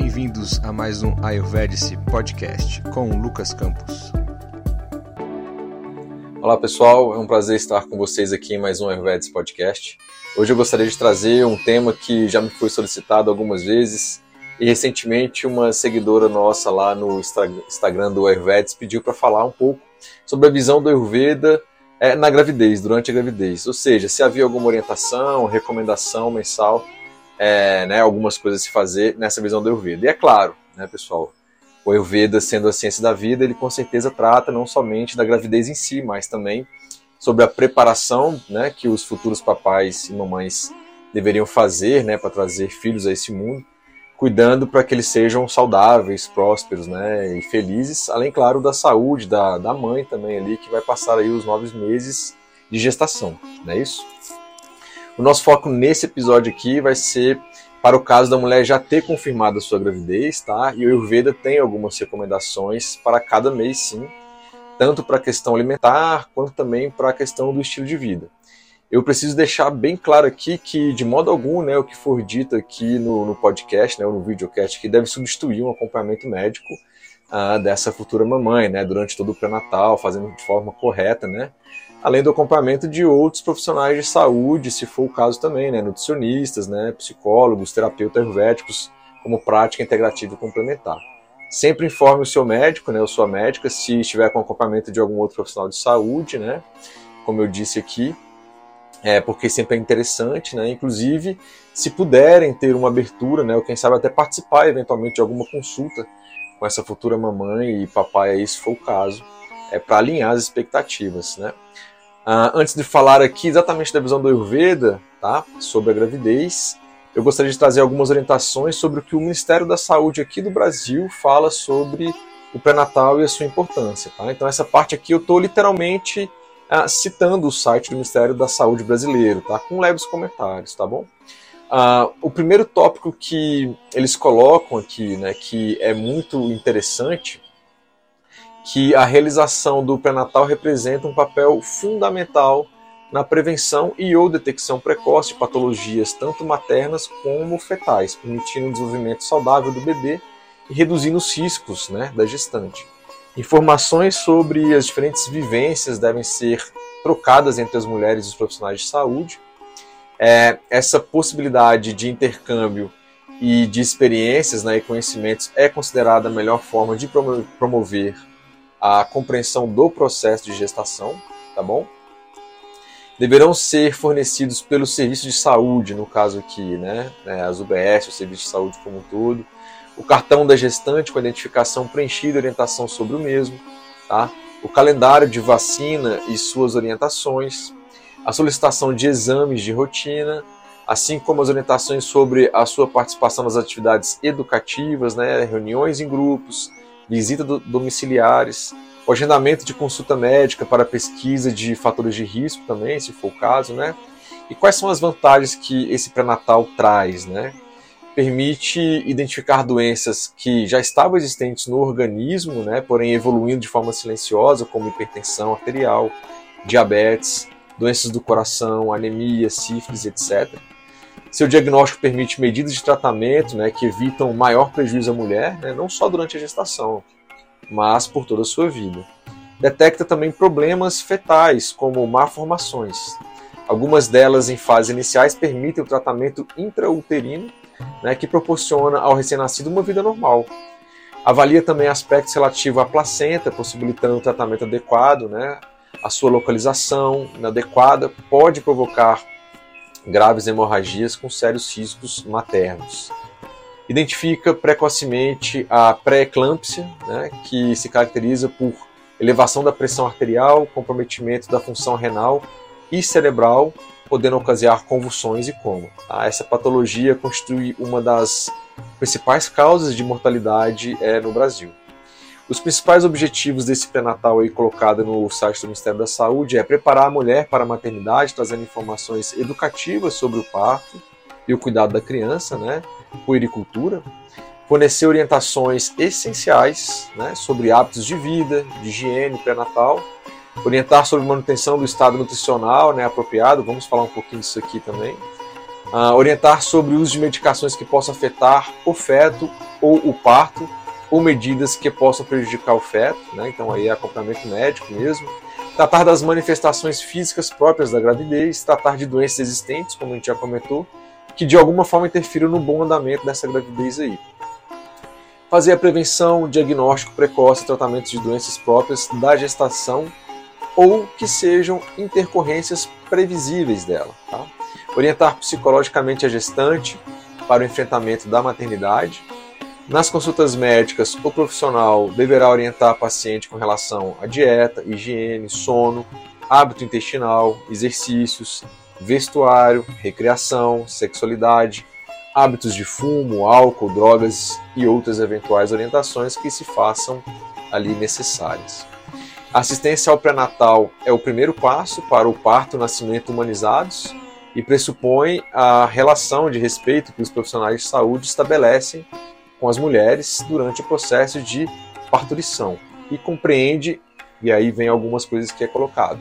Bem-vindos a mais um Ayurvedic Podcast com Lucas Campos. Olá pessoal, é um prazer estar com vocês aqui em mais um Ayurvedic Podcast. Hoje eu gostaria de trazer um tema que já me foi solicitado algumas vezes e recentemente uma seguidora nossa lá no Instagram do Ayurvedic pediu para falar um pouco sobre a visão do Ayurveda é, na gravidez, durante a gravidez. Ou seja, se havia alguma orientação, recomendação mensal, é, né, algumas coisas a se fazer nessa visão do Ayurveda. E é claro, né, pessoal, o Ayurveda, sendo a ciência da vida, ele com certeza trata não somente da gravidez em si, mas também sobre a preparação né, que os futuros papais e mamães deveriam fazer né, para trazer filhos a esse mundo, cuidando para que eles sejam saudáveis, prósperos né, e felizes, além, claro, da saúde da, da mãe também ali, que vai passar aí os nove meses de gestação, não é isso? O nosso foco nesse episódio aqui vai ser para o caso da mulher já ter confirmado a sua gravidez, tá? E o Ayurveda tem algumas recomendações para cada mês, sim, tanto para a questão alimentar quanto também para a questão do estilo de vida. Eu preciso deixar bem claro aqui que, de modo algum, né, o que for dito aqui no, no podcast, né, ou no videocast, que deve substituir um acompanhamento médico uh, dessa futura mamãe, né, durante todo o pré-natal, fazendo de forma correta, né, além do acompanhamento de outros profissionais de saúde, se for o caso também, né, nutricionistas, né, psicólogos, terapeutas ayurvédicos, como prática integrativa e complementar. Sempre informe o seu médico, né, ou sua médica, se estiver com acompanhamento de algum outro profissional de saúde, né, como eu disse aqui, é, porque sempre é interessante, né? Inclusive, se puderem ter uma abertura, né? Ou quem sabe até participar eventualmente de alguma consulta com essa futura mamãe e papai, aí, se for o caso, é para alinhar as expectativas, né? Ah, antes de falar aqui exatamente da visão do Ayurveda, tá? Sobre a gravidez, eu gostaria de trazer algumas orientações sobre o que o Ministério da Saúde aqui do Brasil fala sobre o pré-natal e a sua importância, tá? Então essa parte aqui eu estou literalmente ah, citando o site do Ministério da Saúde brasileiro, tá? Com leves comentários, tá bom? Ah, o primeiro tópico que eles colocam aqui, né, que é muito interessante, que a realização do pré-natal representa um papel fundamental na prevenção e ou detecção precoce de patologias tanto maternas como fetais, permitindo o desenvolvimento saudável do bebê e reduzindo os riscos né, da gestante. Informações sobre as diferentes vivências devem ser trocadas entre as mulheres e os profissionais de saúde. É, essa possibilidade de intercâmbio e de experiências né, e conhecimentos é considerada a melhor forma de promover a compreensão do processo de gestação, tá bom? Deverão ser fornecidos pelo serviço de saúde, no caso aqui, né, né as UBS, o serviço de saúde como um todo, o cartão da gestante com a identificação preenchida e orientação sobre o mesmo, tá? o calendário de vacina e suas orientações, a solicitação de exames de rotina, assim como as orientações sobre a sua participação nas atividades educativas, né, reuniões em grupos, visita do, domiciliares, o agendamento de consulta médica para pesquisa de fatores de risco também, se for o caso, né? E quais são as vantagens que esse pré-natal traz, né? permite identificar doenças que já estavam existentes no organismo, né, porém evoluindo de forma silenciosa, como hipertensão arterial, diabetes, doenças do coração, anemia, sífilis, etc. Seu diagnóstico permite medidas de tratamento né, que evitam maior prejuízo à mulher, né, não só durante a gestação, mas por toda a sua vida. Detecta também problemas fetais, como malformações. Algumas delas, em fases iniciais, permitem o tratamento intrauterino né, que proporciona ao recém-nascido uma vida normal. Avalia também aspectos relativos à placenta, possibilitando um tratamento adequado, né, a sua localização inadequada pode provocar graves hemorragias com sérios riscos maternos. Identifica precocemente a pré-eclâmpsia, né, que se caracteriza por elevação da pressão arterial, comprometimento da função renal e cerebral podendo ocasionar convulsões e coma. Tá? Essa patologia constitui uma das principais causas de mortalidade é, no Brasil. Os principais objetivos desse pré-natal aí colocado no site do Ministério da Saúde é preparar a mulher para a maternidade, trazendo informações educativas sobre o parto e o cuidado da criança, né, puericultura, fornecer orientações essenciais né, sobre hábitos de vida, de higiene pré-natal, orientar sobre manutenção do estado nutricional né, apropriado, vamos falar um pouquinho disso aqui também, Uh, orientar sobre o uso de medicações que possam afetar o feto ou o parto, ou medidas que possam prejudicar o feto, né? então aí é acompanhamento médico mesmo. Tratar das manifestações físicas próprias da gravidez, tratar de doenças existentes, como a gente já comentou, que de alguma forma interfiram no bom andamento dessa gravidez aí. Fazer a prevenção, diagnóstico precoce tratamentos de doenças próprias da gestação ou que sejam intercorrências previsíveis dela. Tá? orientar psicologicamente a gestante para o enfrentamento da maternidade. Nas consultas médicas, o profissional deverá orientar a paciente com relação à dieta, higiene, sono, hábito intestinal, exercícios, vestuário, recreação, sexualidade, hábitos de fumo, álcool, drogas e outras eventuais orientações que se façam ali necessárias. A assistência ao pré-natal é o primeiro passo para o parto e nascimento humanizados e pressupõe a relação de respeito que os profissionais de saúde estabelecem com as mulheres durante o processo de parturição e compreende, e aí vem algumas coisas que é colocado.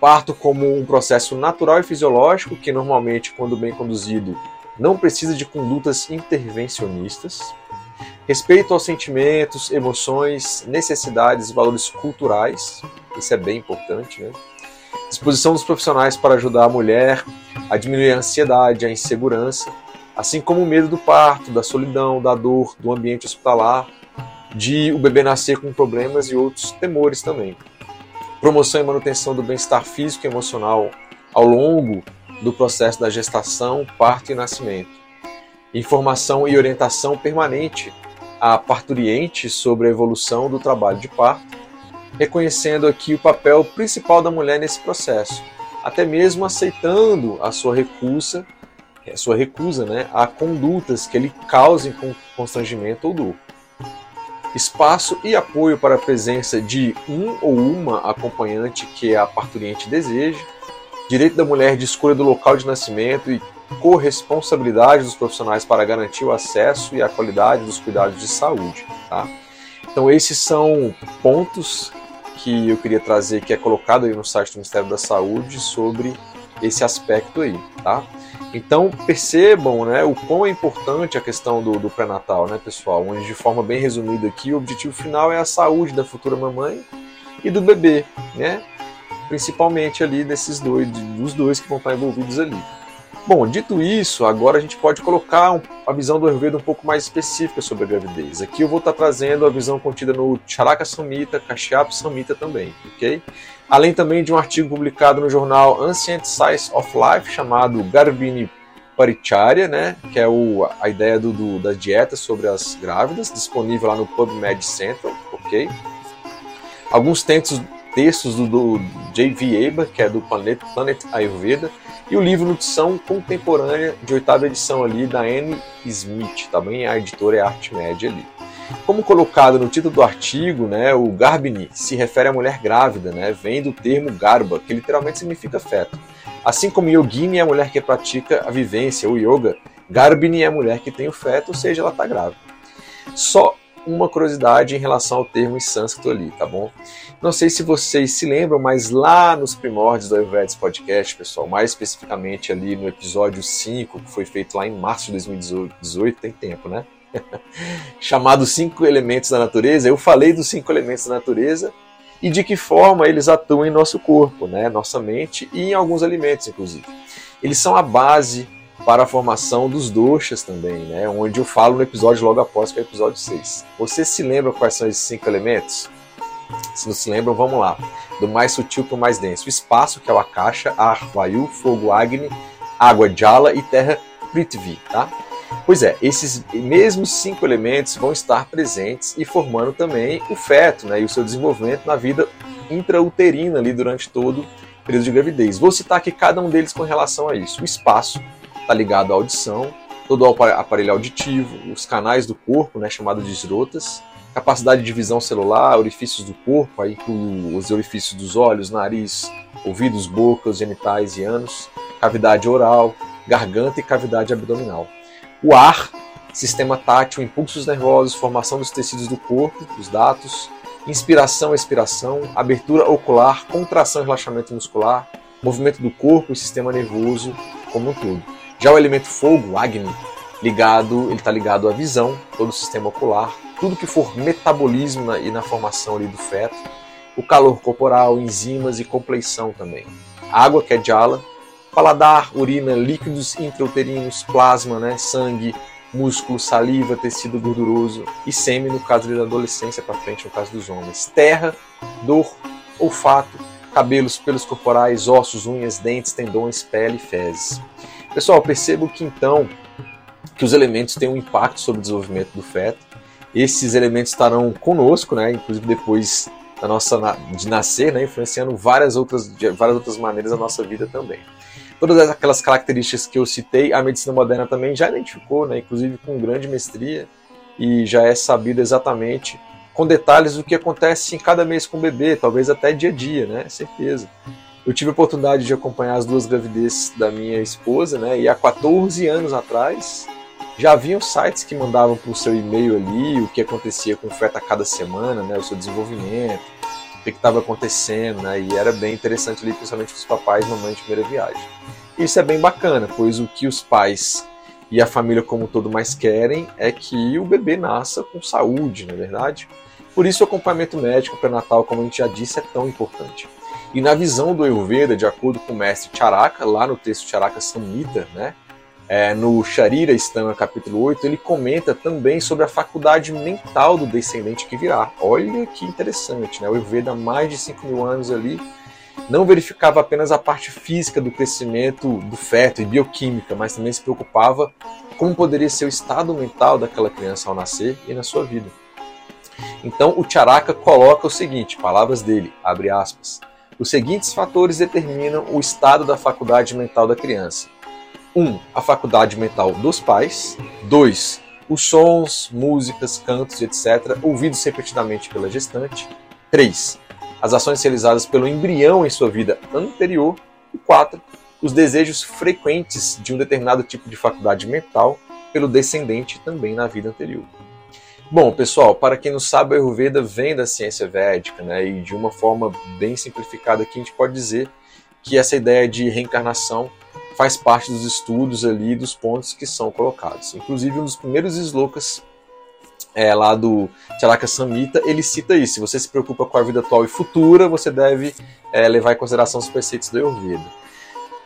Parto como um processo natural e fisiológico que normalmente, quando bem conduzido, não precisa de condutas intervencionistas. Respeito aos sentimentos, emoções, necessidades e valores culturais, isso é bem importante, né? disposição dos profissionais para ajudar a mulher a diminuir a ansiedade, a insegurança, assim como o medo do parto, da solidão, da dor, do ambiente hospitalar, de o bebê nascer com problemas e outros temores também. Promoção e manutenção do bem-estar físico e emocional ao longo do processo da gestação, parto e nascimento. Informação e orientação permanente a parturiente sobre a evolução do trabalho de parto reconhecendo aqui o papel principal da mulher nesse processo, até mesmo aceitando a sua recusa, sua recusa, né, a condutas que lhe causem constrangimento ou dor. Espaço e apoio para a presença de um ou uma acompanhante que a parturiente deseje, direito da mulher de escolha do local de nascimento e corresponsabilidade dos profissionais para garantir o acesso e a qualidade dos cuidados de saúde. Tá? Então, esses são pontos que eu queria trazer, que é colocado aí no site do Ministério da Saúde, sobre esse aspecto aí, tá? Então percebam né, o quão é importante a questão do, do pré-natal, né, pessoal? Onde de forma bem resumida aqui, o objetivo final é a saúde da futura mamãe e do bebê, né? Principalmente ali desses dois, dos dois que vão estar envolvidos ali. Bom, dito isso, agora a gente pode colocar a visão do Ayurveda um pouco mais específica sobre a gravidez. Aqui eu vou estar trazendo a visão contida no Charaka Samhita, Kashyap Samhita também, ok? Além também de um artigo publicado no jornal Ancient Science of Life, chamado Garbini Paricharya, né, que é o, a ideia do, do, da dieta sobre as grávidas, disponível lá no PubMed Central, ok? Alguns textos, textos do, do J.V. Aber, que é do Planet, Planet Ayurveda, e o livro Nutrição Contemporânea, de oitava edição ali, da Anne Smith, também a editora é Arte Média ali. Como colocado no título do artigo, né, o Garbini se refere à mulher grávida, né, vem do termo garba, que literalmente significa feto. Assim como yogini é a mulher que pratica a vivência, o yoga, Garbini é a mulher que tem o feto, ou seja, ela está grávida. Só uma curiosidade em relação ao termo em sânscrito ali, tá bom? Não sei se vocês se lembram, mas lá nos primórdios do Ayurvedas Podcast, pessoal, mais especificamente ali no episódio 5, que foi feito lá em março de 2018, tem tempo, né? Chamado Cinco Elementos da Natureza, eu falei dos cinco elementos da natureza e de que forma eles atuam em nosso corpo, né? nossa mente e em alguns alimentos, inclusive. Eles são a base para a formação dos doshas também, né? onde eu falo no episódio logo após, que é o episódio 6. Você se lembra quais são esses cinco elementos? Se não se lembram, vamos lá. Do mais sutil para o mais denso. O espaço, que é o Akasha, ar, vayu, fogo, Agni, água, Jala e terra, Prithvi, tá? Pois é, esses mesmos cinco elementos vão estar presentes e formando também o feto né, e o seu desenvolvimento na vida intrauterina ali durante todo o período de gravidez. Vou citar aqui cada um deles com relação a isso. O espaço, está ligado à audição, todo o aparelho auditivo, os canais do corpo, né, chamado de esrotas, capacidade de visão celular, orifícios do corpo, aí inclui os orifícios dos olhos, nariz, ouvidos, boca, genitais e ânus, cavidade oral, garganta e cavidade abdominal. O ar, sistema tátil, impulsos nervosos, formação dos tecidos do corpo, os datos, inspiração, expiração, abertura ocular, contração e relaxamento muscular, movimento do corpo e sistema nervoso como um todo. Já o elemento fogo, Agni, ligado, ele está ligado à visão, todo o sistema ocular, tudo que for metabolismo na, e na formação ali do feto, o calor corporal, enzimas e compleição também. Água, que é Jala, paladar, urina, líquidos intrauterinos, plasma, né, sangue, músculo, saliva, tecido gorduroso e sêmen no caso da adolescência para frente, no caso dos homens. Terra, dor, olfato, cabelos, pelos corporais, ossos, unhas, dentes, tendões, pele e fezes. Pessoal, percebo que então que os elementos têm um impacto sobre o desenvolvimento do feto. Esses elementos estarão conosco, né, inclusive depois da nossa de nascer, né, influenciando várias outras várias outras maneiras a nossa vida também. Todas aquelas características que eu citei, a medicina moderna também já identificou, né, inclusive com grande mestria, e já é sabido exatamente com detalhes do que acontece em cada mês com o bebê, talvez até dia a dia, né? Certeza. Eu tive a oportunidade de acompanhar as duas gravidezes da minha esposa, né? E há 14 anos atrás já haviam sites que mandavam para o seu e-mail ali o que acontecia com o feto a cada semana, né? O seu desenvolvimento, o que estava acontecendo, né? E era bem interessante ali, principalmente para os papais e mamães de primeira viagem. Isso é bem bacana, pois o que os pais e a família como todo mais querem é que o bebê nasça com saúde, não é verdade? Por isso o acompanhamento médico pré-natal, como a gente já disse, é tão importante. E na visão do Ayurveda, de acordo com o mestre Charaka, lá no texto Charaka Samhita, né, é, no Sharira Stana, capítulo 8, ele comenta também sobre a faculdade mental do descendente que virá. Olha que interessante, né? O Ayurveda há mais de 5 mil anos ali não verificava apenas a parte física do crescimento do feto e bioquímica, mas também se preocupava como poderia ser o estado mental daquela criança ao nascer e na sua vida. Então o Charaka coloca o seguinte, palavras dele, abre aspas, os seguintes fatores determinam o estado da faculdade mental da criança. 1. Um, a faculdade mental dos pais. 2. Os sons, músicas, cantos, etc., ouvidos repetidamente pela gestante. 3 as ações realizadas pelo embrião em sua vida anterior. E quatro, os desejos frequentes de um determinado tipo de faculdade mental pelo descendente também na vida anterior. Bom, pessoal, para quem não sabe, a Ayurveda vem da ciência védica, né? E de uma forma bem simplificada aqui, a gente pode dizer que essa ideia de reencarnação faz parte dos estudos ali dos pontos que são colocados. Inclusive, um dos primeiros slokas é, lá do Charaka Samhita, ele cita isso. Se você se preocupa com a vida atual e futura, você deve é, levar em consideração os preceitos do Ayurveda.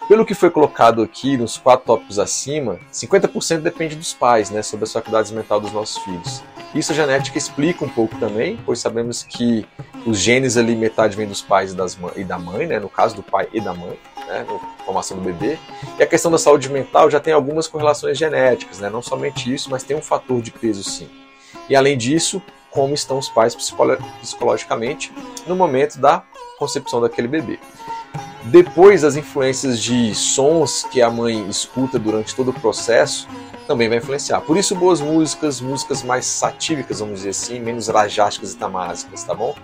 Pelo que foi colocado aqui nos quatro tópicos acima, 50% depende dos pais, né, sobre as faculdades mentais dos nossos filhos. Isso a genética explica um pouco também, pois sabemos que os genes ali, metade vem dos pais e, das, e da mãe, né, no caso do pai e da mãe, né, na formação do bebê. E a questão da saúde mental já tem algumas correlações genéticas, né, não somente isso, mas tem um fator de peso sim. E além disso, como estão os pais psicologicamente no momento da concepção daquele bebê. Depois, as influências de sons que a mãe escuta durante todo o processo também vai influenciar. Por isso, boas músicas, músicas mais satívicas, vamos dizer assim, menos rajásticas e tamásicas, tá bom?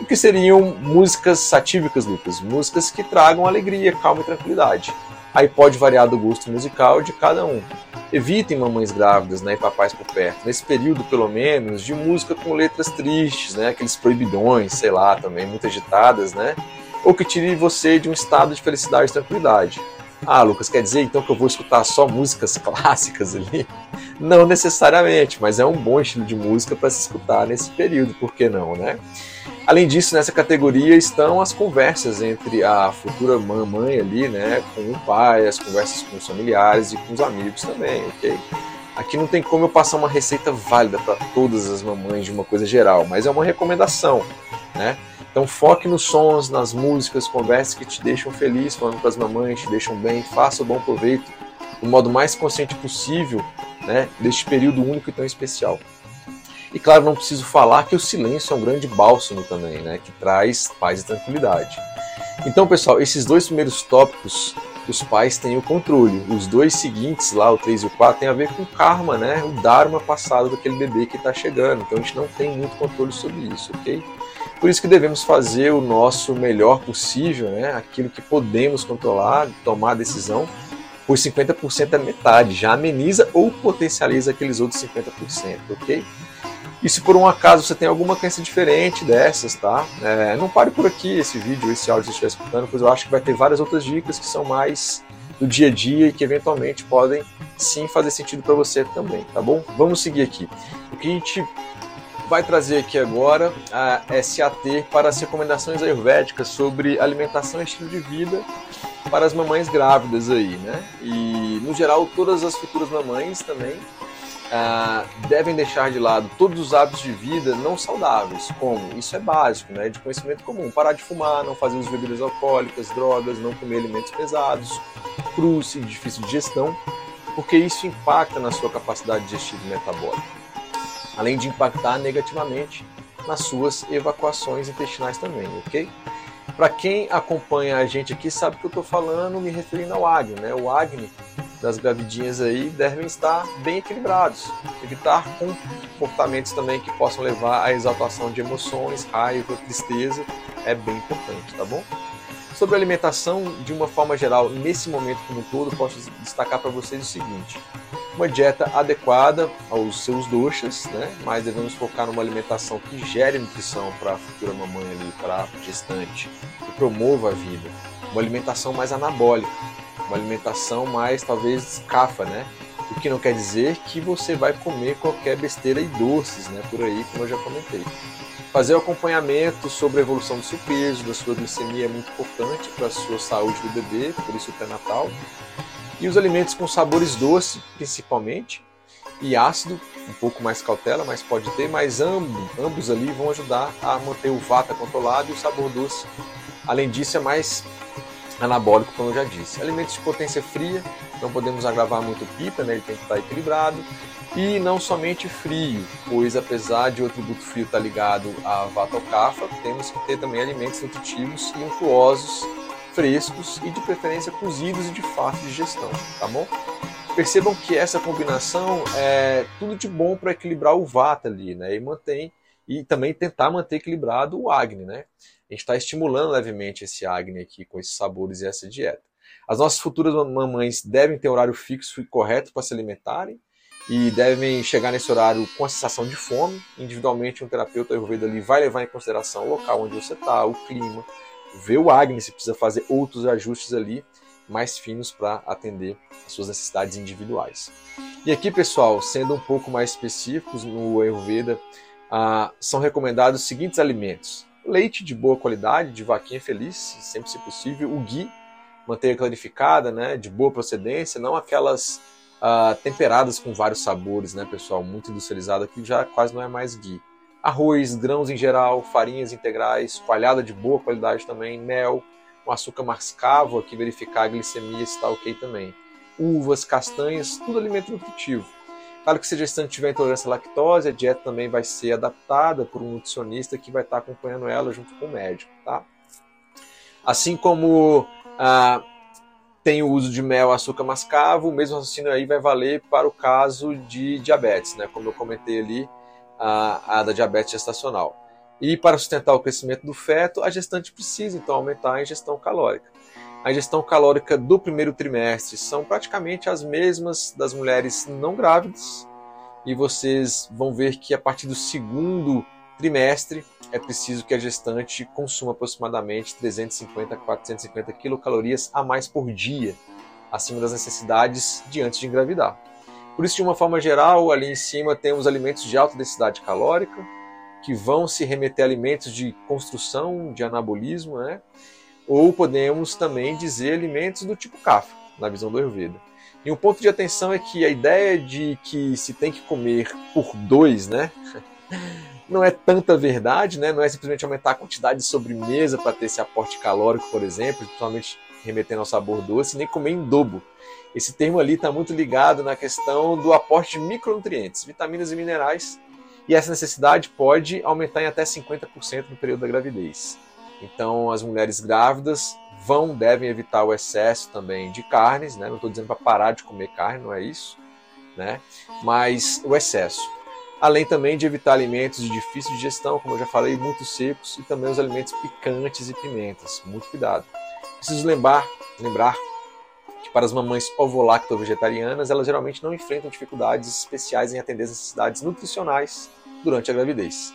O que seriam músicas satívicas, Lucas? Músicas que tragam alegria, calma e tranquilidade. Aí pode variar do gosto musical de cada um. Evitem mamães grávidas né, e papais por perto, nesse período pelo menos, de música com letras tristes, né, aqueles proibidões, sei lá, também muito agitadas, né? Ou que tire você de um estado de felicidade e tranquilidade. Ah, Lucas, quer dizer então que eu vou escutar só músicas clássicas ali? Não necessariamente, mas é um bom estilo de música para se escutar nesse período, por que não, né? Além disso, nessa categoria estão as conversas entre a futura mamãe ali, né, com o pai, as conversas com os familiares e com os amigos também, ok? Aqui não tem como eu passar uma receita válida para todas as mamães de uma coisa geral, mas é uma recomendação, né? Então foque nos sons, nas músicas, conversas que te deixam feliz, falando com as mamães, te deixam bem, faça o bom proveito do modo mais consciente possível, né, deste período único e tão especial. E claro, não preciso falar que o silêncio é um grande bálsamo também, né, que traz paz e tranquilidade. Então, pessoal, esses dois primeiros tópicos, os pais têm o controle. Os dois seguintes, lá, o 3 e o 4, tem a ver com karma, né, o dharma passado daquele bebê que está chegando. Então a gente não tem muito controle sobre isso, ok? Por isso que devemos fazer o nosso melhor possível, né, aquilo que podemos controlar, tomar a decisão, pois 50% é metade, já ameniza ou potencializa aqueles outros 50%, ok? E se por um acaso você tem alguma crença diferente dessas, tá? É, não pare por aqui esse vídeo, esse áudio que você estiver escutando, pois eu acho que vai ter várias outras dicas que são mais do dia a dia e que eventualmente podem sim fazer sentido para você também, tá bom? Vamos seguir aqui. O que a gente vai trazer aqui agora se ater para as recomendações ayurvédicas sobre alimentação e estilo de vida para as mamães grávidas aí, né? E no geral todas as futuras mamães também ah, devem deixar de lado todos os hábitos de vida não saudáveis, como isso é básico, né? De conhecimento comum, parar de fumar, não fazer de bebidas alcoólicas, drogas, não comer alimentos pesados, crus e difícil de digestão, porque isso impacta na sua capacidade digestiva e metabólica além de impactar negativamente nas suas evacuações intestinais também, ok? Para quem acompanha a gente aqui sabe que eu estou falando me referindo ao Agni, né? O Agni das gravidinhas aí devem estar bem equilibrados, evitar comportamentos também que possam levar à exaltação de emoções, raiva, tristeza, é bem importante, tá bom? Sobre alimentação, de uma forma geral, nesse momento como um todo, posso destacar para vocês o seguinte: uma dieta adequada aos seus doxas, né? mas devemos focar numa alimentação que gere nutrição para a futura mamãe ali, para a gestante, que promova a vida. Uma alimentação mais anabólica, uma alimentação mais talvez cafa, né? O que não quer dizer que você vai comer qualquer besteira e doces, né? Por aí, como eu já comentei. Fazer o acompanhamento sobre a evolução do seu peso, da sua glicemia é muito importante para a sua saúde do bebê, por isso o pré-natal. E os alimentos com sabores doce, principalmente, e ácido, um pouco mais cautela, mas pode ter, mas ambos, ambos ali vão ajudar a manter o vata controlado e o sabor doce. Além disso, é mais anabólico, como eu já disse. Alimentos de potência fria, não podemos agravar muito o pipa, né? ele tem que estar equilibrado. E não somente frio, pois apesar de o atributo frio estar ligado à vata kafa, temos que ter também alimentos nutritivos e untuosos, frescos e de preferência cozidos e de fácil digestão, tá bom? Percebam que essa combinação é tudo de bom para equilibrar o vata ali, né? E mantém e também tentar manter equilibrado o Agni, né? A gente está estimulando levemente esse Agni aqui com esses sabores e essa dieta. As nossas futuras mamães devem ter horário fixo e correto para se alimentarem e devem chegar nesse horário com a sensação de fome. Individualmente, um terapeuta Ayurveda ali vai levar em consideração o local onde você está, o clima, ver o Agni se precisa fazer outros ajustes ali mais finos para atender as suas necessidades individuais. E aqui, pessoal, sendo um pouco mais específicos no Ayurveda, ah, são recomendados os seguintes alimentos: leite de boa qualidade, de vaquinha feliz, sempre se possível, o ghee, manteiga clarificada, né, de boa procedência, não aquelas uh, temperadas com vários sabores, né, pessoal? Muito industrializado aqui já quase não é mais ghee. Arroz, grãos em geral, farinhas integrais, coalhada de boa qualidade também, mel, um açúcar mascavo aqui, verificar a glicemia se está ok também. Uvas, castanhas, tudo alimento nutritivo. Claro que se a gestante tiver intolerância à lactose, a dieta também vai ser adaptada por um nutricionista que vai estar acompanhando ela junto com o médico, tá? Assim como ah, tem o uso de mel, açúcar mascavo, o mesmo raciocínio aí vai valer para o caso de diabetes, né? Como eu comentei ali, a, a da diabetes gestacional. E para sustentar o crescimento do feto, a gestante precisa então aumentar a ingestão calórica. A ingestão calórica do primeiro trimestre são praticamente as mesmas das mulheres não grávidas, e vocês vão ver que a partir do segundo trimestre é preciso que a gestante consuma aproximadamente 350 a 450 quilocalorias a mais por dia, acima das necessidades de antes de engravidar. Por isso, de uma forma geral, ali em cima temos alimentos de alta densidade calórica, que vão se remeter a alimentos de construção, de anabolismo, né? ou podemos também dizer alimentos do tipo kafa, na visão do Ayurveda. E um ponto de atenção é que a ideia de que se tem que comer por dois, né? não é tanta verdade, né? Não é simplesmente aumentar a quantidade de sobremesa para ter esse aporte calórico, por exemplo, principalmente remetendo ao sabor doce, nem comer em dobro. Esse termo ali está muito ligado na questão do aporte de micronutrientes, vitaminas e minerais, e essa necessidade pode aumentar em até 50% no período da gravidez. Então, as mulheres grávidas vão, devem evitar o excesso também de carnes, né? Não estou dizendo para parar de comer carne, não é isso, né? Mas o excesso além também de evitar alimentos de difícil digestão, como eu já falei, muito secos, e também os alimentos picantes e pimentas. Muito cuidado. Preciso lembrar, lembrar que para as mamães ovo-lacto-vegetarianas, elas geralmente não enfrentam dificuldades especiais em atender as necessidades nutricionais durante a gravidez.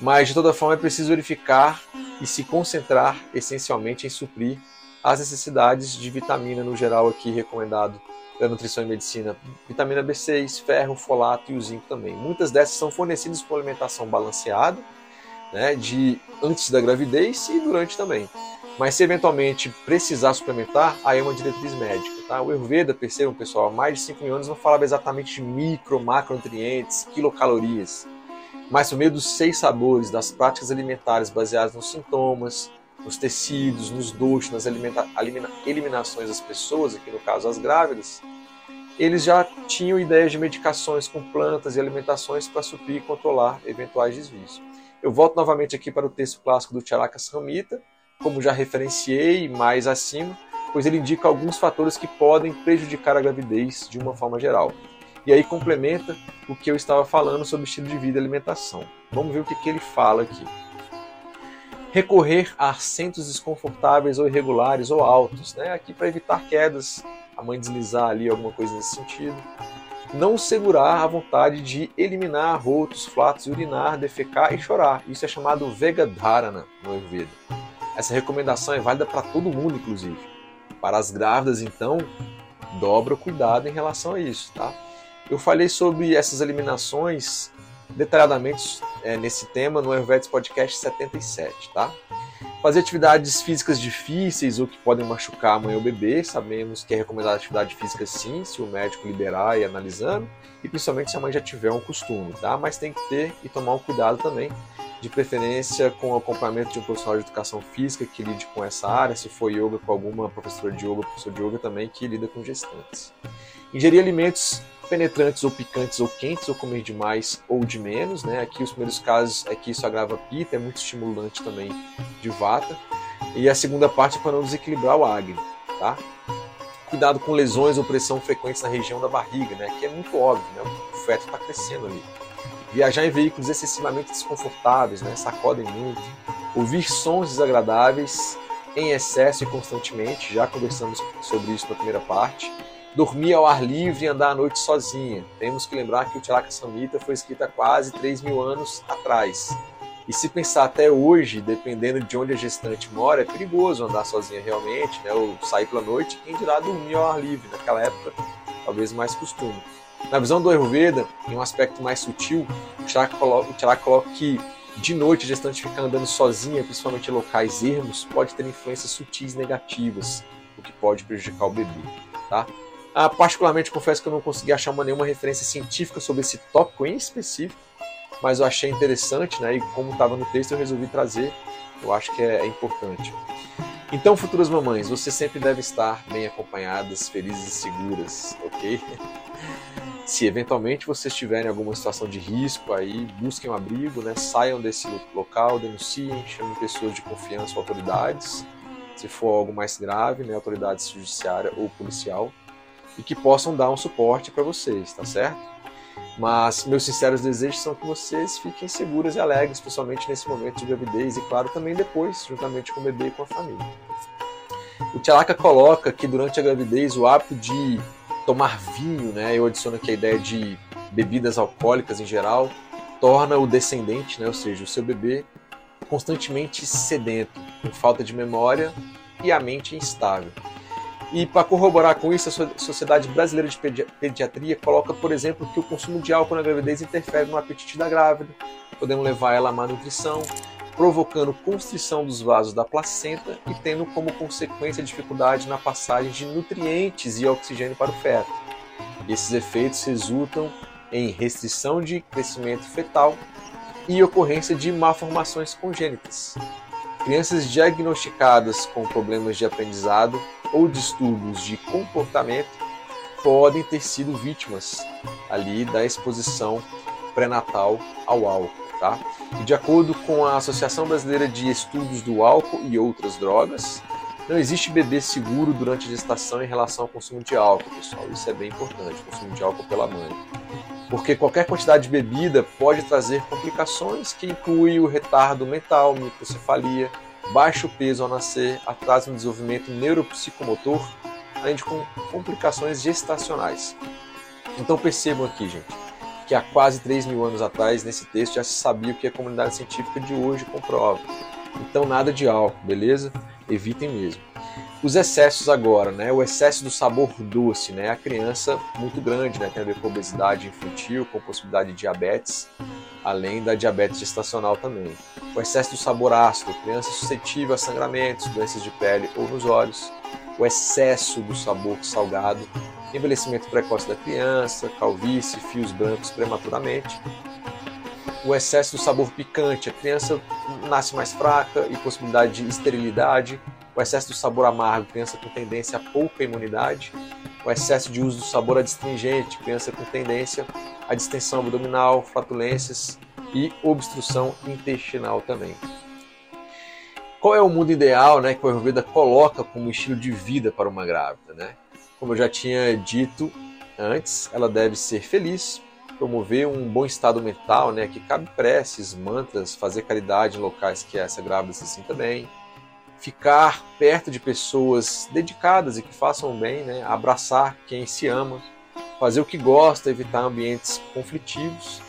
Mas, de toda forma, é preciso verificar e se concentrar essencialmente em suprir as necessidades de vitamina no geral aqui recomendado pela nutrição e medicina, vitamina B6, ferro, folato e o zinco também. Muitas dessas são fornecidas por alimentação balanceada, né, de antes da gravidez e durante também. Mas se eventualmente precisar suplementar, aí é uma diretriz médica. Tá? O Ayurveda, percebam pessoal, há mais de 5 mil anos não falava exatamente de micro, macronutrientes, quilocalorias, mas por meio dos seis sabores, das práticas alimentares baseadas nos sintomas, nos tecidos, nos doxos, nas elimina, eliminações das pessoas, aqui no caso as grávidas, eles já tinham ideias de medicações com plantas e alimentações para suprir e controlar eventuais desvios. Eu volto novamente aqui para o texto clássico do Charaka Samhita, como já referenciei mais acima, pois ele indica alguns fatores que podem prejudicar a gravidez de uma forma geral. E aí complementa o que eu estava falando sobre estilo de vida e alimentação. Vamos ver o que, que ele fala aqui. Recorrer a assentos desconfortáveis ou irregulares ou altos, né? aqui para evitar quedas, a mãe deslizar ali, alguma coisa nesse sentido. Não segurar a vontade de eliminar rotos, flatos, urinar, defecar e chorar. Isso é chamado Vegadharana no Ayurveda. Essa recomendação é válida para todo mundo, inclusive. Para as grávidas, então, dobra o cuidado em relação a isso, tá? Eu falei sobre essas eliminações detalhadamente é, nesse tema no Ayurvedas Podcast 77, tá? Fazer atividades físicas difíceis ou que podem machucar a mãe ou o bebê, sabemos que é recomendada atividade física sim, se o médico liberar e analisando, e principalmente se a mãe já tiver um costume, tá? Mas tem que ter e tomar um cuidado também, de preferência com o acompanhamento de um profissional de educação física que lide com essa área, se for yoga com alguma professora de yoga, professor de yoga também que lida com gestantes. Ingerir alimentos penetrantes ou picantes ou quentes ou comer demais ou de menos, né? Aqui os primeiros casos é que isso agrava pita, é muito estimulante também de vata. E a segunda parte é para não desequilibrar o agni, tá? Cuidado com lesões ou pressão frequentes na região da barriga, né? Que é muito óbvio, né? O feto está crescendo ali. Viajar em veículos excessivamente desconfortáveis, né? Sacodem muito. Ouvir sons desagradáveis em excesso e constantemente, já conversamos sobre isso na primeira parte dormir ao ar livre e andar à noite sozinha. Temos que lembrar que o Charaka Samhita foi escrito há quase 3 mil anos atrás. E se pensar até hoje, dependendo de onde a gestante mora, é perigoso andar sozinha realmente, né? ou sair pela noite, quem dirá dormir ao ar livre. Naquela época, talvez mais costume. Na visão do Ayurveda, em um aspecto mais sutil, o Charaka coloca, coloca que de noite a gestante ficar andando sozinha, principalmente em locais ermos, pode ter influências sutis negativas, o que pode prejudicar o bebê. Tá? Ah, particularmente, confesso que eu não consegui achar uma, nenhuma referência científica sobre esse tópico em específico, mas eu achei interessante, né? E como estava no texto, eu resolvi trazer. Eu acho que é, é importante. Então, futuras mamães, vocês sempre devem estar bem acompanhadas, felizes e seguras, ok? Se eventualmente vocês tiverem alguma situação de risco aí, busquem um abrigo, né? Saiam desse local, denunciem, chamem pessoas de confiança ou autoridades. Se for algo mais grave, né? Autoridade judiciária ou policial e que possam dar um suporte para vocês, tá certo? Mas meus sinceros desejos são que vocês fiquem seguras e alegres, especialmente nesse momento de gravidez e, claro, também depois, juntamente com o bebê e com a família. O Tchalaka coloca que durante a gravidez o hábito de tomar vinho, né, eu adiciono aqui a ideia de bebidas alcoólicas em geral, torna o descendente, né, ou seja, o seu bebê, constantemente sedento, com falta de memória e a mente instável. E para corroborar com isso, a Sociedade Brasileira de Pediatria coloca, por exemplo, que o consumo de álcool na gravidez interfere no apetite da grávida, podendo levar ela à má nutrição, provocando constrição dos vasos da placenta e tendo como consequência dificuldade na passagem de nutrientes e oxigênio para o feto. Esses efeitos resultam em restrição de crescimento fetal e ocorrência de malformações congênitas. Crianças diagnosticadas com problemas de aprendizado ou distúrbios de comportamento podem ter sido vítimas ali da exposição pré-natal ao álcool. Tá? E de acordo com a Associação Brasileira de Estudos do Álcool e Outras Drogas, não existe bebê seguro durante a gestação em relação ao consumo de álcool, pessoal. Isso é bem importante, consumo de álcool pela mãe. Porque qualquer quantidade de bebida pode trazer complicações que incluem o retardo mental, microcefalia, baixo peso ao nascer, atraso no desenvolvimento neuropsicomotor, além de complicações gestacionais. Então percebam aqui, gente, que há quase 3 mil anos atrás, nesse texto, já se sabia o que a comunidade científica de hoje comprova. Então nada de álcool, beleza? Evitem mesmo. Os excessos agora, né? O excesso do sabor doce, né? A criança muito grande, né? Tem a ver com obesidade infantil, com possibilidade de diabetes, além da diabetes gestacional também. O excesso do sabor ácido, criança suscetível a sangramentos, doenças de pele ou nos olhos. O excesso do sabor salgado, envelhecimento precoce da criança, calvície, fios brancos prematuramente. O excesso do sabor picante, a criança nasce mais fraca e possibilidade de esterilidade o excesso do sabor amargo, criança com tendência a pouca imunidade, o excesso de uso do sabor adstringente, criança com tendência à distensão abdominal, flatulências e obstrução intestinal também. Qual é o mundo ideal né, que o Ayurveda coloca como estilo de vida para uma grávida? Né? Como eu já tinha dito antes, ela deve ser feliz, promover um bom estado mental, né, que cabe preces, mantras, fazer caridade em locais que essa grávida se sinta bem, ficar perto de pessoas dedicadas e que façam bem, né? abraçar quem se ama, fazer o que gosta, evitar ambientes conflitivos,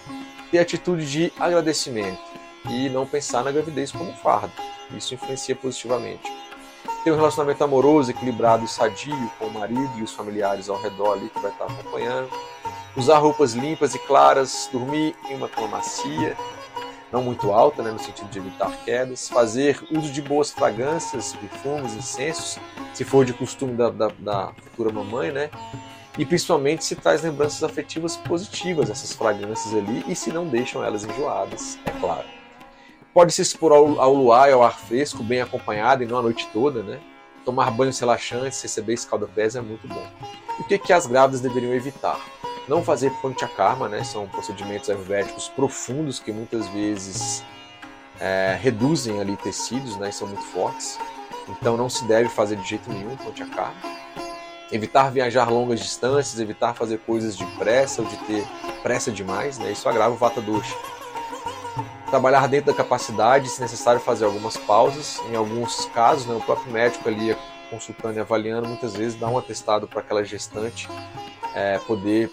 ter atitude de agradecimento e não pensar na gravidez como um fardo. Isso influencia positivamente. Ter um relacionamento amoroso, equilibrado e sadio com o marido e os familiares ao redor ali que vai estar acompanhando. Usar roupas limpas e claras, dormir em uma cama macia, não muito alta, né, no sentido de evitar quedas, fazer uso de boas fragrâncias, perfumes, incensos, se for de costume da, da, da futura mamãe, né, e principalmente se traz lembranças afetivas positivas essas fragrâncias ali e se não deixam elas enjoadas, é claro. Pode se expor ao, ao luar e ao ar fresco, bem acompanhado e não a noite toda, né? Tomar banhos relaxantes, receber escalda-pés é muito bom. E o que, que as grávidas deveriam evitar? Não fazer panchakarma, né? São procedimentos ayurvédicos profundos que muitas vezes é, reduzem ali tecidos, né? E são muito fortes. Então não se deve fazer de jeito nenhum panchakarma. Evitar viajar longas distâncias, evitar fazer coisas de pressa ou de ter pressa demais, né? Isso agrava o vata dosha. Trabalhar dentro da capacidade, se necessário fazer algumas pausas. Em alguns casos, né, o próprio médico ali consultando e avaliando, muitas vezes dá um atestado para aquela gestante é, poder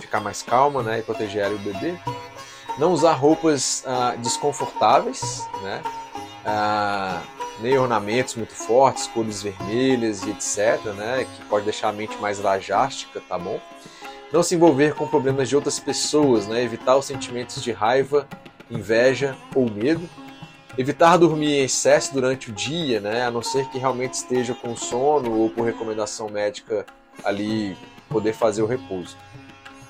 ficar mais calma né, e proteger ela e o bebê. Não usar roupas ah, desconfortáveis, né? Ah, nem ornamentos muito fortes, cores vermelhas e etc, né? Que pode deixar a mente mais rajástica, tá bom? Não se envolver com problemas de outras pessoas, né? Evitar os sentimentos de raiva, inveja ou medo. Evitar dormir em excesso durante o dia, né? A não ser que realmente esteja com sono ou por recomendação médica ali poder fazer o repouso.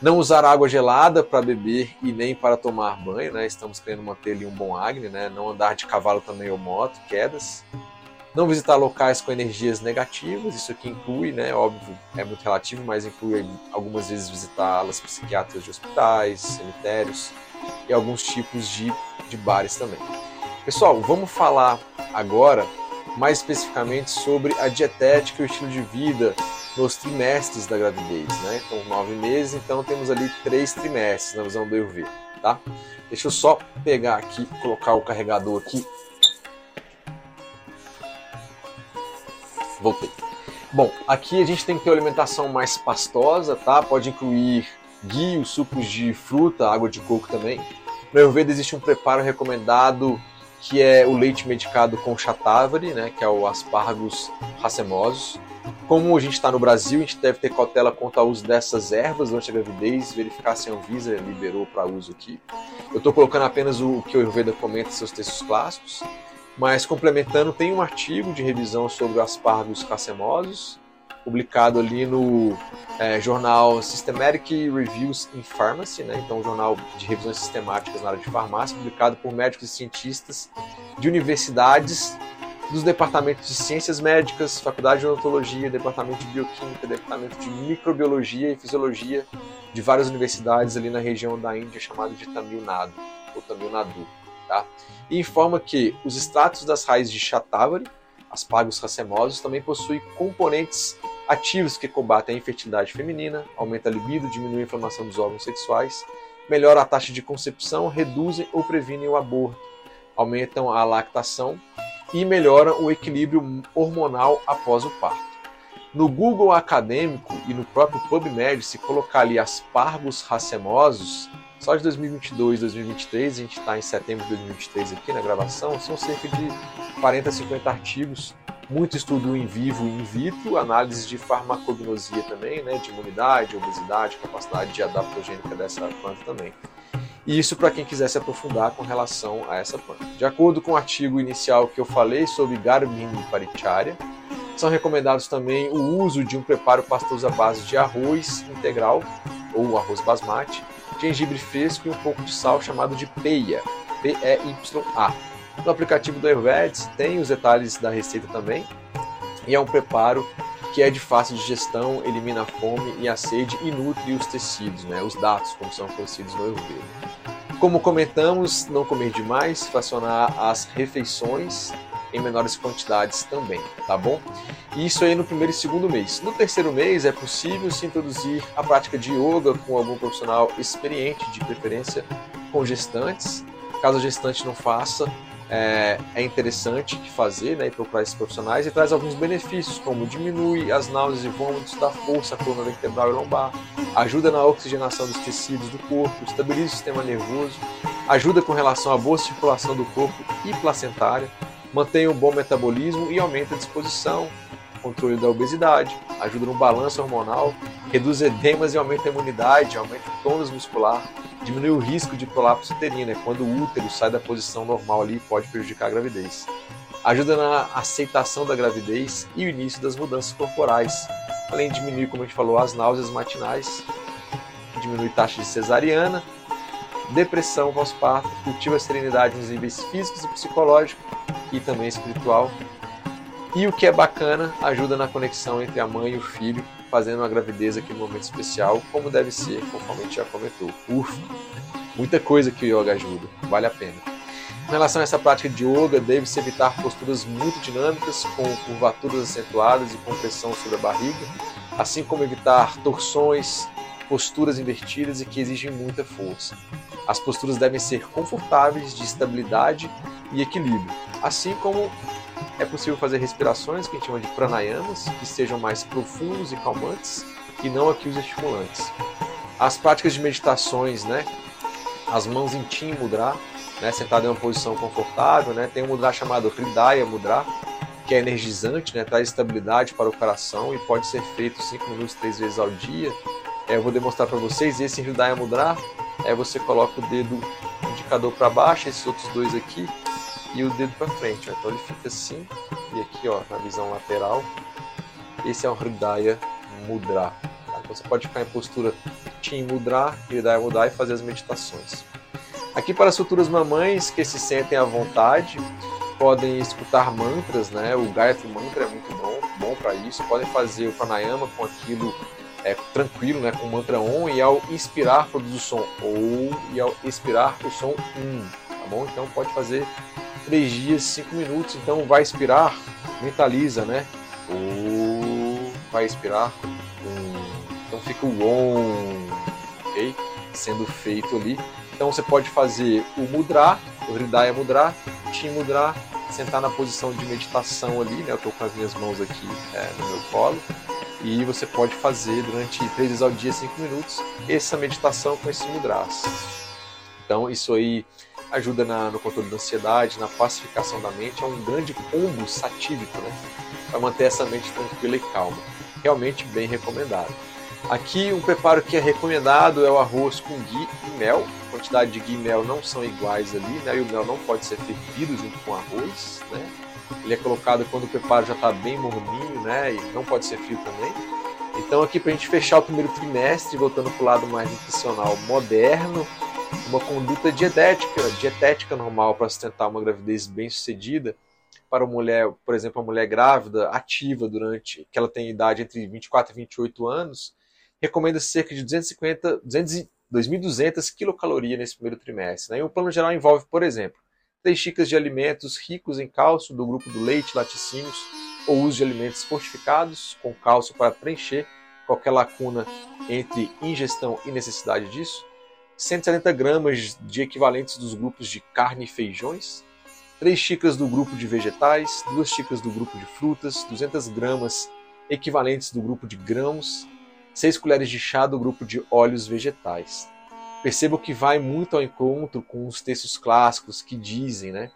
Não usar água gelada para beber e nem para tomar banho, né? Estamos querendo manter ali um bom acne, né? Não andar de cavalo também ou moto, quedas. Não visitar locais com energias negativas, isso aqui inclui, né? Óbvio, é muito relativo, mas inclui algumas vezes visitar alas psiquiátricas de hospitais, cemitérios e alguns tipos de, de bares também. Pessoal, vamos falar agora mais especificamente sobre a dietética e o estilo de vida nos trimestres da gravidez, né? Então, nove meses, então temos ali três trimestres na visão do Ayurveda, tá? Deixa eu só pegar aqui, colocar o carregador aqui. Voltei. Bom, aqui a gente tem que ter uma alimentação mais pastosa, tá? Pode incluir guio, sucos de fruta, água de coco também. No Ayurveda existe um preparo recomendado que é o leite medicado com chatavari, né, que é o aspargos racemosos. Como a gente está no Brasil, a gente deve ter cautela quanto ao uso dessas ervas durante a gravidez, verificar se a Anvisa liberou para uso aqui. Eu estou colocando apenas o que o Ayurveda comenta em seus textos clássicos, mas complementando, tem um artigo de revisão sobre aspargos racemosos, publicado ali no é, jornal Systematic Reviews in Pharmacy, né? então um jornal de revisões sistemáticas na área de farmácia, publicado por médicos e cientistas de universidades dos departamentos de ciências médicas, faculdade de odontologia, departamento de bioquímica, departamento de microbiologia e fisiologia de várias universidades ali na região da Índia chamado de Tamil Nadu ou Tamil Nadu, tá? E informa que os extratos das raízes de Shatavari, aspargos racemosos, também possuem componentes ativos que combatem a infertilidade feminina, aumenta a libido, diminui a inflamação dos órgãos sexuais, melhora a taxa de concepção, reduzem ou previnem o aborto, aumentam a lactação e melhoram o equilíbrio hormonal após o parto. No Google acadêmico e no próprio PubMed, se colocar ali aspargos racemosos, só de 2022 2023, a gente está em setembro de 2023 aqui na gravação, são cerca de 40, 50 artigos muito estudo em vivo e in vitro, análise de farmacognosia também, né, de imunidade, obesidade, capacidade de adaptogênica dessa planta também. E isso para quem quiser se aprofundar com relação a essa planta. De acordo com o artigo inicial que eu falei sobre Garbini paricharia, são recomendados também o uso de um preparo pastoso à base de arroz integral ou arroz basmati, gengibre fresco e um pouco de sal chamado de peia, P-E-Y-A no aplicativo do Ayurvedic tem os detalhes da receita também. E é um preparo que é de fácil digestão, elimina a fome e a sede e nutre os tecidos, né, os dados, como são conhecidos no Ayurveda. Como comentamos, não comer demais, fracionar as refeições em menores quantidades também, tá bom? Isso aí no primeiro e segundo mês. No terceiro mês é possível se introduzir a prática de yoga com algum profissional experiente, de preferência com gestantes. Caso a gestante não faça, é, é interessante fazer né, e procurar esses profissionais e traz alguns benefícios, como diminui as náuseas e vômitos, dá força à coluna vertebral e lombar, ajuda na oxigenação dos tecidos do corpo, estabiliza o sistema nervoso, ajuda com relação à boa circulação do corpo e placentária, mantém um bom metabolismo e aumenta a disposição, controle da obesidade, ajuda no balanço hormonal, reduz edemas e aumenta a imunidade, aumenta o tônus muscular, diminui o risco de prolapso uterino, é quando o útero sai da posição normal ali e pode prejudicar a gravidez. Ajuda na aceitação da gravidez e o início das mudanças corporais, além de diminuir, como a gente falou, as náuseas matinais, diminui taxa de cesariana, depressão pós-parto, cultiva a serenidade nos níveis físicos e psicológicos e também espiritual, e o que é bacana, ajuda na conexão entre a mãe e o filho, fazendo uma gravidez aqui no momento especial, como deve ser, conforme a gente já comentou. Ufa! Muita coisa que o yoga ajuda, vale a pena. Em relação a essa prática de yoga, deve-se evitar posturas muito dinâmicas, com curvaturas acentuadas e compressão sobre a barriga, assim como evitar torções, posturas invertidas e que exigem muita força. As posturas devem ser confortáveis, de estabilidade e equilíbrio, assim como é possível fazer respirações que a gente chama de pranayamas, que sejam mais profundos e calmantes, e não aqui os estimulantes. As práticas de meditações, né? As mãos em Tim Mudra, né? sentado em uma posição confortável, né? Tem um mudra chamado Hridaya Mudra, que é energizante, né? Traz estabilidade para o coração e pode ser feito 5 minutos, 3 vezes ao dia. É, eu vou demonstrar para vocês. Esse Hridaya Mudra, é, você coloca o dedo indicador para baixo, esses outros dois aqui, e o dedo para frente. Ó. Então ele fica assim, e aqui ó, na visão lateral, esse é o Hridaya Mudra. Tá? Então você pode ficar em postura Tim Mudra, Hridaya Mudra e fazer as meditações. Aqui para as futuras mamães que se sentem à vontade, podem escutar mantras, né? O Gayatri Mantra é muito bom, bom para isso. Podem fazer o pranayama com aquilo é, tranquilo, né? Com o mantra on e ao inspirar produz o som ou e ao expirar o som um, tá bom? Então pode fazer três dias, cinco minutos. Então vai expirar, mentaliza, né? Ou vai expirar. então fica o on, ok? Sendo feito ali. Então você pode fazer o mudra, o Hridaya mudra, Tim mudra, sentar na posição de meditação ali, né? Eu estou com as minhas mãos aqui é, no meu colo. E você pode fazer durante três vezes ao dia, cinco minutos, essa meditação com esse mudras. Então isso aí ajuda na, no controle da ansiedade, na pacificação da mente, é um grande combo satírico, né? Para manter essa mente tranquila e calma. Realmente bem recomendado. Aqui um preparo que é recomendado é o arroz com ghee e mel. A quantidade de ghee e mel não são iguais ali, né? E o mel não pode ser fervido junto com o arroz, né? Ele é colocado quando o preparo já está bem morninho, né? E não pode ser frio também. Então aqui para a gente fechar o primeiro trimestre, voltando para o lado mais nutricional moderno, uma conduta dietética, dietética normal para sustentar uma gravidez bem-sucedida para uma mulher, por exemplo, uma mulher grávida, ativa durante que ela tem idade entre 24 e 28 anos, recomenda cerca de 250, 200, 2.200 quilocalorias nesse primeiro trimestre. Né? E o plano geral envolve, por exemplo, 3 xícaras de alimentos ricos em cálcio do grupo do leite, laticínios, ou uso de alimentos fortificados com cálcio para preencher qualquer lacuna entre ingestão e necessidade disso. 170 gramas de equivalentes dos grupos de carne e feijões, 3 xícaras do grupo de vegetais, 2 xícaras do grupo de frutas, 200 gramas equivalentes do grupo de grãos, 6 colheres de chá do grupo de óleos vegetais. Percebo que vai muito ao encontro com os textos clássicos que dizem, né?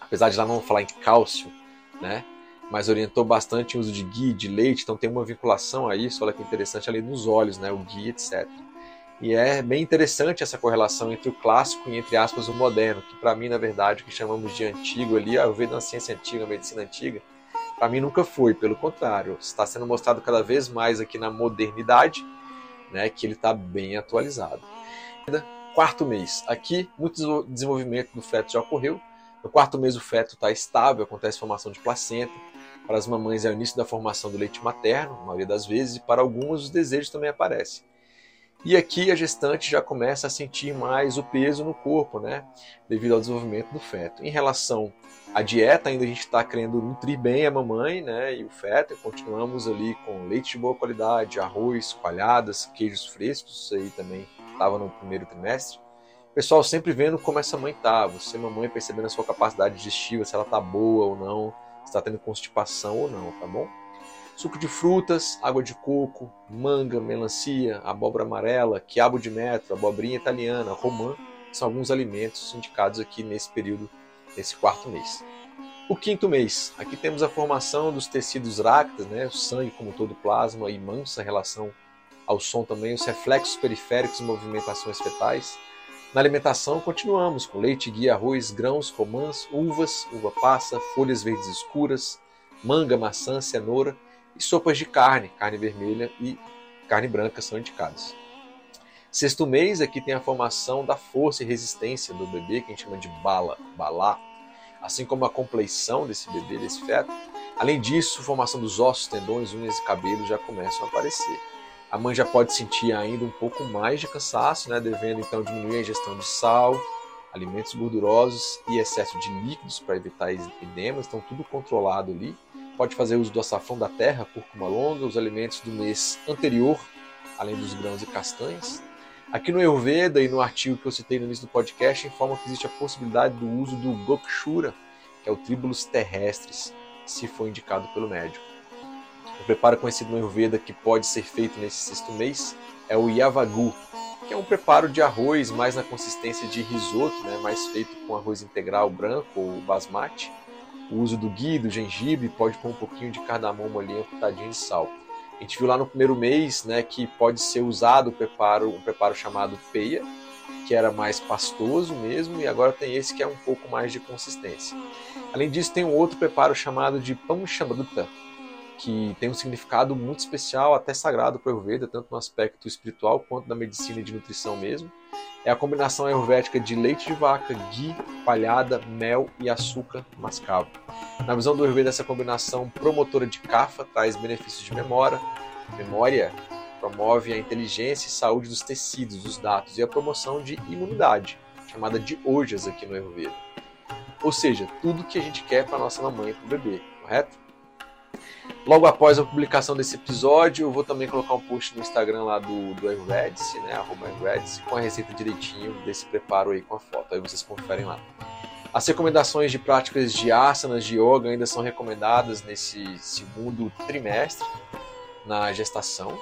Apesar de lá não falar em cálcio, né? mas orientou bastante o uso de ghee, de leite, então tem uma vinculação a isso, olha que interessante, além dos óleos, né, o ghee, etc. E é bem interessante essa correlação entre o clássico e, entre aspas, o moderno, que para mim, na verdade, o que chamamos de antigo ali, eu vejo na ciência antiga, a medicina antiga, para mim nunca foi, pelo contrário, está sendo mostrado cada vez mais aqui na modernidade, né, que ele está bem atualizado. Quarto mês, aqui muito desenvolvimento do feto já ocorreu. No quarto mês o feto está estável, acontece formação de placenta. Para as mamães é o início da formação do leite materno, na maioria das vezes, e para algumas os desejos também aparecem. E aqui a gestante já começa a sentir mais o peso no corpo, né? Devido ao desenvolvimento do feto. Em relação à dieta, ainda a gente está querendo nutrir bem a mamãe né, e o feto. Continuamos ali com leite de boa qualidade, arroz, coalhadas, queijos frescos, isso aí também estava no primeiro trimestre. Pessoal, sempre vendo como essa mãe tá, você mamãe percebendo a sua capacidade digestiva, se ela tá boa ou não, se está tendo constipação ou não, tá bom? Suco de frutas, água de coco, manga, melancia, abóbora amarela, quiabo de metro, abobrinha italiana, romã, são alguns alimentos indicados aqui nesse período, nesse quarto mês. O quinto mês, aqui temos a formação dos tecidos ráquidas, né, o sangue como todo plasma e mansa relação ao som também, os reflexos periféricos e movimentações fetais. Na alimentação, continuamos com leite, guia, arroz, grãos, romãs, uvas, uva passa, folhas verdes escuras, manga, maçã, cenoura e sopas de carne, carne vermelha e carne branca são indicados. Sexto mês, aqui tem a formação da força e resistência do bebê, que a gente chama de bala, balá, assim como a compleição desse bebê, desse feto. Além disso, formação dos ossos, tendões, unhas e cabelos já começam a aparecer. A mãe já pode sentir ainda um pouco mais de cansaço, né, devendo então diminuir a ingestão de sal, alimentos gordurosos e excesso de líquidos para evitar edemas, então tudo controlado ali pode fazer uso do açafrão da terra, cúrcuma longa, os alimentos do mês anterior, além dos grãos e castanhas. Aqui no Ayurveda e no artigo que eu citei no início do podcast, informa que existe a possibilidade do uso do Gokshura, que é o tríbulos terrestres, se for indicado pelo médico. O preparo conhecido no Ayurveda que pode ser feito nesse sexto mês é o Yavagu, que é um preparo de arroz mais na consistência de risoto, né, mais feito com arroz integral branco ou basmati, o uso do ghee, do gengibre, pode pôr um pouquinho de cardamomo ali, pitadinho de sal. A gente viu lá no primeiro mês né, que pode ser usado o preparo, um preparo chamado peia, que era mais pastoso mesmo, e agora tem esse que é um pouco mais de consistência. Além disso, tem um outro preparo chamado de Pamchamruta, que tem um significado muito especial, até sagrado para o Ayurveda, tanto no aspecto espiritual quanto da medicina e de nutrição mesmo é a combinação ayurvédica de leite de vaca, ghee, palhada, mel e açúcar mascavo. Na visão do Ayurveda, essa combinação promotora de kapha traz benefícios de memória, memória promove a inteligência e saúde dos tecidos, dos dados e a promoção de imunidade, chamada de ojas aqui no Ayurveda. Ou seja, tudo que a gente quer para nossa mamãe e para o bebê, correto? Logo após a publicação desse episódio, eu vou também colocar um post no Instagram lá do, do Ayurvedic, né, arroba com a receita direitinho desse preparo aí com a foto, aí vocês conferem lá. As recomendações de práticas de asanas, de yoga ainda são recomendadas nesse segundo trimestre, na gestação,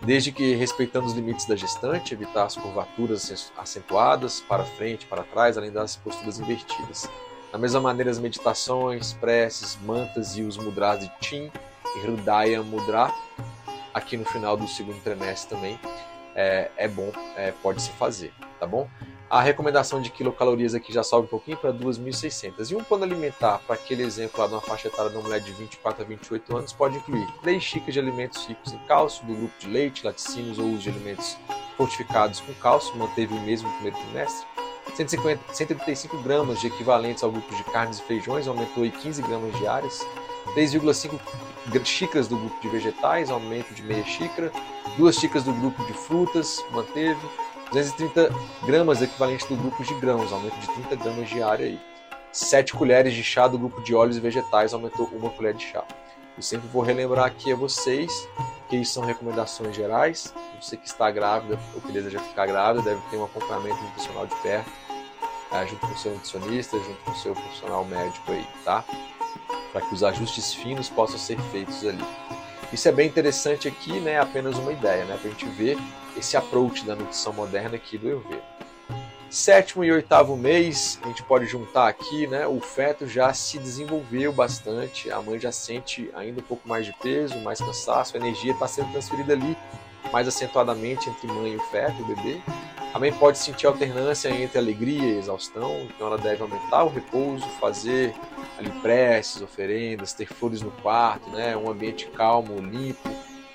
desde que respeitando os limites da gestante, evitar as curvaturas acentuadas, para frente, para trás, além das posturas invertidas. Da mesma maneira, as meditações, preces, mantas e os mudras de Tim e Hridaya Mudra, aqui no final do segundo trimestre também, é, é bom, é, pode se fazer, tá bom? A recomendação de quilocalorias aqui já sobe um pouquinho para 2.600. E um plano alimentar para aquele exemplo lá de uma faixa etária de uma mulher de 24 a 28 anos pode incluir 3 xícaras de alimentos ricos em cálcio, do grupo de leite, laticínios ou uso de alimentos fortificados com cálcio, manteve o mesmo no primeiro trimestre 150, 135 gramas de equivalentes ao grupo de carnes e feijões, aumentou em 15 gramas diárias. 3,5 xícaras do grupo de vegetais, aumento de meia xícara. 2 xícaras do grupo de frutas, manteve. 230 gramas equivalente do grupo de grãos, aumento de 30 gramas diária aí. 7 colheres de chá do grupo de óleos e vegetais, aumentou uma colher de chá. Eu sempre vou relembrar aqui a vocês que isso são recomendações gerais. Você que está grávida ou que deseja ficar grávida deve ter um acompanhamento nutricional de perto, tá? junto com o seu nutricionista, junto com o seu profissional médico aí, tá? Para que os ajustes finos possam ser feitos ali. Isso é bem interessante aqui, né? Apenas uma ideia, né? Para a gente ver esse approach da nutrição moderna aqui do Ayurveda. Sétimo e oitavo mês, a gente pode juntar aqui, né? O feto já se desenvolveu bastante, a mãe já sente ainda um pouco mais de peso, mais cansaço, a energia está sendo transferida ali mais acentuadamente entre mãe e o feto, o bebê. A mãe pode sentir alternância entre alegria e exaustão, então ela deve aumentar o repouso, fazer ali preces, oferendas, ter flores no quarto, né? Um ambiente calmo, limpo,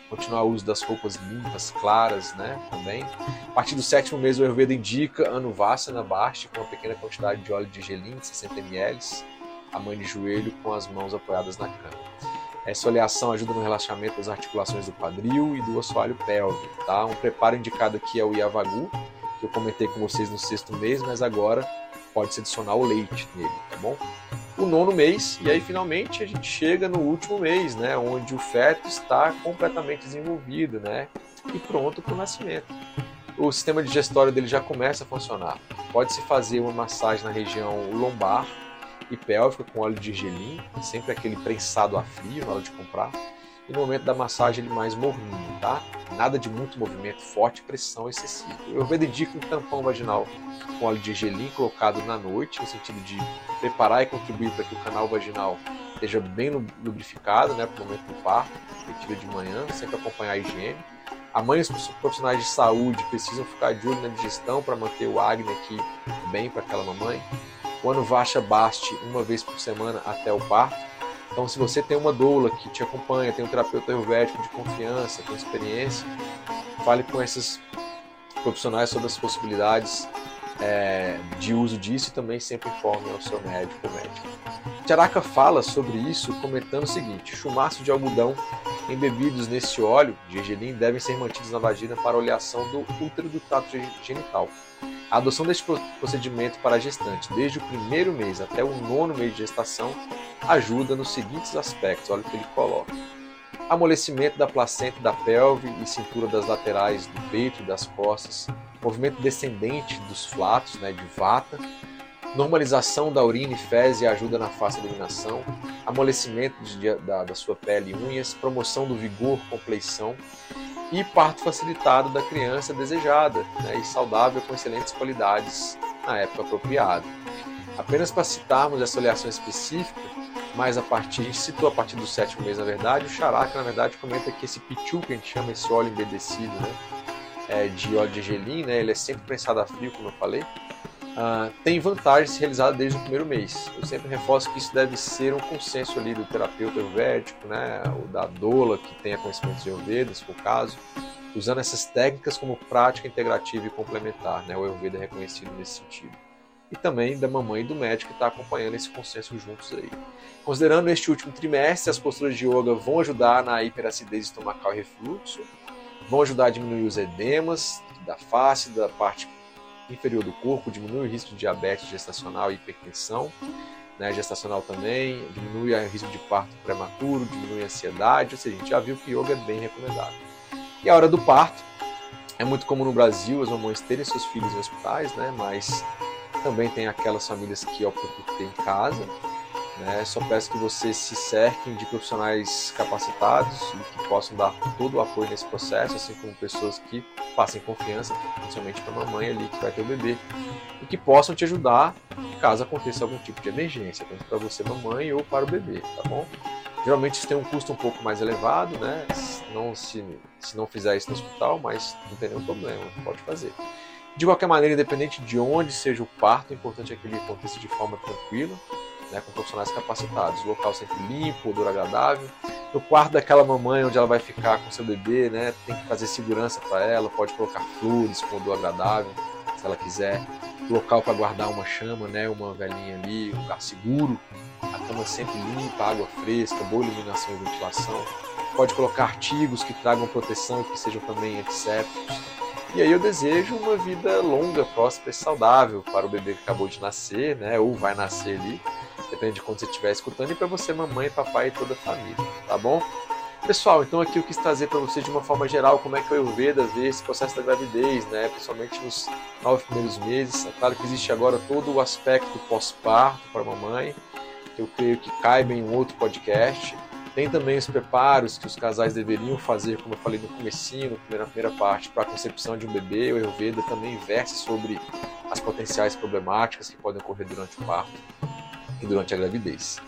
continuar o uso das roupas limpas, claras, né, também. A partir do sétimo mês, o Ayurveda indica Anuvassana Basti com uma pequena quantidade de óleo de gelim, 60 ml, a mãe de joelho com as mãos apoiadas na cama. Essa oleação ajuda no relaxamento das articulações do quadril e do assoalho pélvico, tá? Um preparo indicado aqui é o Yavagu, que eu comentei com vocês no sexto mês, mas agora pode-se adicionar o leite nele, tá bom? o nono mês, e aí finalmente a gente chega no último mês, né, onde o feto está completamente desenvolvido, né, e pronto para o nascimento. O sistema digestório dele já começa a funcionar. Pode-se fazer uma massagem na região lombar e pélvica com óleo de gergelim, sempre aquele prensado a frio na hora de comprar e no momento da massagem ele mais morninho, tá? Nada de muito movimento forte, pressão excessiva. Eu indico um tampão vaginal com óleo de gelim colocado na noite, no sentido de preparar e contribuir para que o canal vaginal esteja bem lubrificado, né, para o momento do parto, retira de manhã, sempre acompanhar a higiene. A mãe os profissionais de saúde precisam ficar de olho na digestão para manter o acne aqui bem para aquela mamãe. O ano vacha baste uma vez por semana até o parto então, se você tem uma doula que te acompanha, tem um terapeuta ayurvédico de confiança, com experiência, fale com esses profissionais sobre as possibilidades é, de uso disso e também sempre informe ao seu médico médico. Charaka fala sobre isso comentando o seguinte: chumaço de algodão embebidos nesse óleo de gergelim devem ser mantidos na vagina para oleação do útero do trato genital. A adoção deste procedimento para a gestante, desde o primeiro mês até o nono mês de gestação, ajuda nos seguintes aspectos. Olha o que ele coloca: amolecimento da placenta da pelve e cintura das laterais do peito e das costas, movimento descendente dos flatos, né, de vata, normalização da urina e fezes e ajuda na fácil eliminação, amolecimento de, da, da sua pele e unhas, promoção do vigor, compleição, e parto facilitado da criança desejada né, e saudável com excelentes qualidades na época apropriada. Apenas para citarmos essa oleação específica, mas a partir, citou a partir do sétimo mês, na verdade, o Charaka, na verdade, comenta que esse pichu, que a gente chama esse óleo embedecido, né, é, de óleo de gelim, né, ele é sempre prensado a frio, como eu falei, uh, tem vantagens realizadas desde o primeiro mês. Eu sempre reforço que isso deve ser um consenso ali do terapeuta ayurvédico, né, ou da doula que tenha conhecimentos de Ayurveda, se for o caso, usando essas técnicas como prática integrativa e complementar. Né, o Ayurveda é reconhecido nesse sentido. E também da mamãe e do médico que está acompanhando esse consenso juntos aí. Considerando este último trimestre, as posturas de yoga vão ajudar na hiperacidez estomacal e refluxo, vão ajudar a diminuir os edemas da face, da parte inferior do corpo, diminui o risco de diabetes gestacional e hipertensão, né, gestacional também, diminui o risco de parto prematuro, diminui a ansiedade, ou seja, a gente já viu que yoga é bem recomendado. E a hora do parto, é muito comum no Brasil as mamães terem seus filhos em hospitais, né, mas também tem aquelas famílias que optam por ter em casa, né? Só peço que vocês se cerquem de profissionais capacitados e que possam dar todo o apoio nesse processo, assim como pessoas que passem confiança, principalmente para a mamãe ali que vai ter o bebê, e que possam te ajudar caso aconteça algum tipo de emergência, tanto para você, mamãe, ou para o bebê, tá bom? Geralmente isso tem um custo um pouco mais elevado, né? Não se, se não fizer isso no hospital, mas não tem nenhum problema, pode fazer. De qualquer maneira, independente de onde seja o parto, o importante é que ele aconteça de forma tranquila, né, com profissionais capacitados. O local sempre limpo, odor agradável. No quarto daquela mamãe onde ela vai ficar com seu bebê, né, tem que fazer segurança para ela, pode colocar flores com odor agradável, se ela quiser. Local para guardar uma chama, né, uma velhinha ali, um lugar seguro. A cama sempre limpa, água fresca, boa iluminação e ventilação. Pode colocar artigos que tragam proteção e que sejam também antissépticos. E aí eu desejo uma vida longa, próspera e saudável para o bebê que acabou de nascer, né, ou vai nascer ali depende de quando você estiver escutando, e para você, mamãe, papai e toda a família, tá bom? Pessoal, então aqui eu quis trazer para vocês de uma forma geral como é que o Ayurveda vê esse processo da gravidez, né? principalmente nos nove primeiros meses. É claro que existe agora todo o aspecto pós-parto para a mamãe, que eu creio que caiba em um outro podcast. Tem também os preparos que os casais deveriam fazer, como eu falei no comecinho, na primeira parte, para a concepção de um bebê. O Ayurveda também versa sobre as potenciais problemáticas que podem ocorrer durante o parto e durante a gravidez.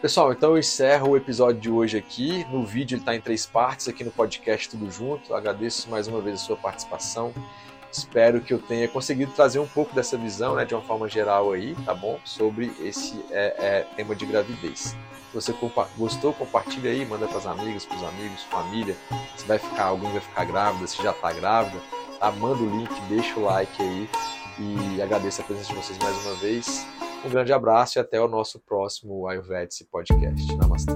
Pessoal, então eu encerro o episódio de hoje aqui. No vídeo ele está em três partes, aqui no podcast Tudo Junto. Agradeço mais uma vez a sua participação. Espero que eu tenha conseguido trazer um pouco dessa visão, né, de uma forma geral aí, tá bom? Sobre esse é, é, tema de gravidez. Você compa gostou, compartilha aí, manda para as amigas, para os amigos, família. Se vai ficar, alguém vai ficar grávida, se já está grávida, tá? Manda o link, deixa o like aí e agradeço a presença de vocês mais uma vez. Um grande abraço e até o nosso próximo Ayurvedic Podcast. Namastê.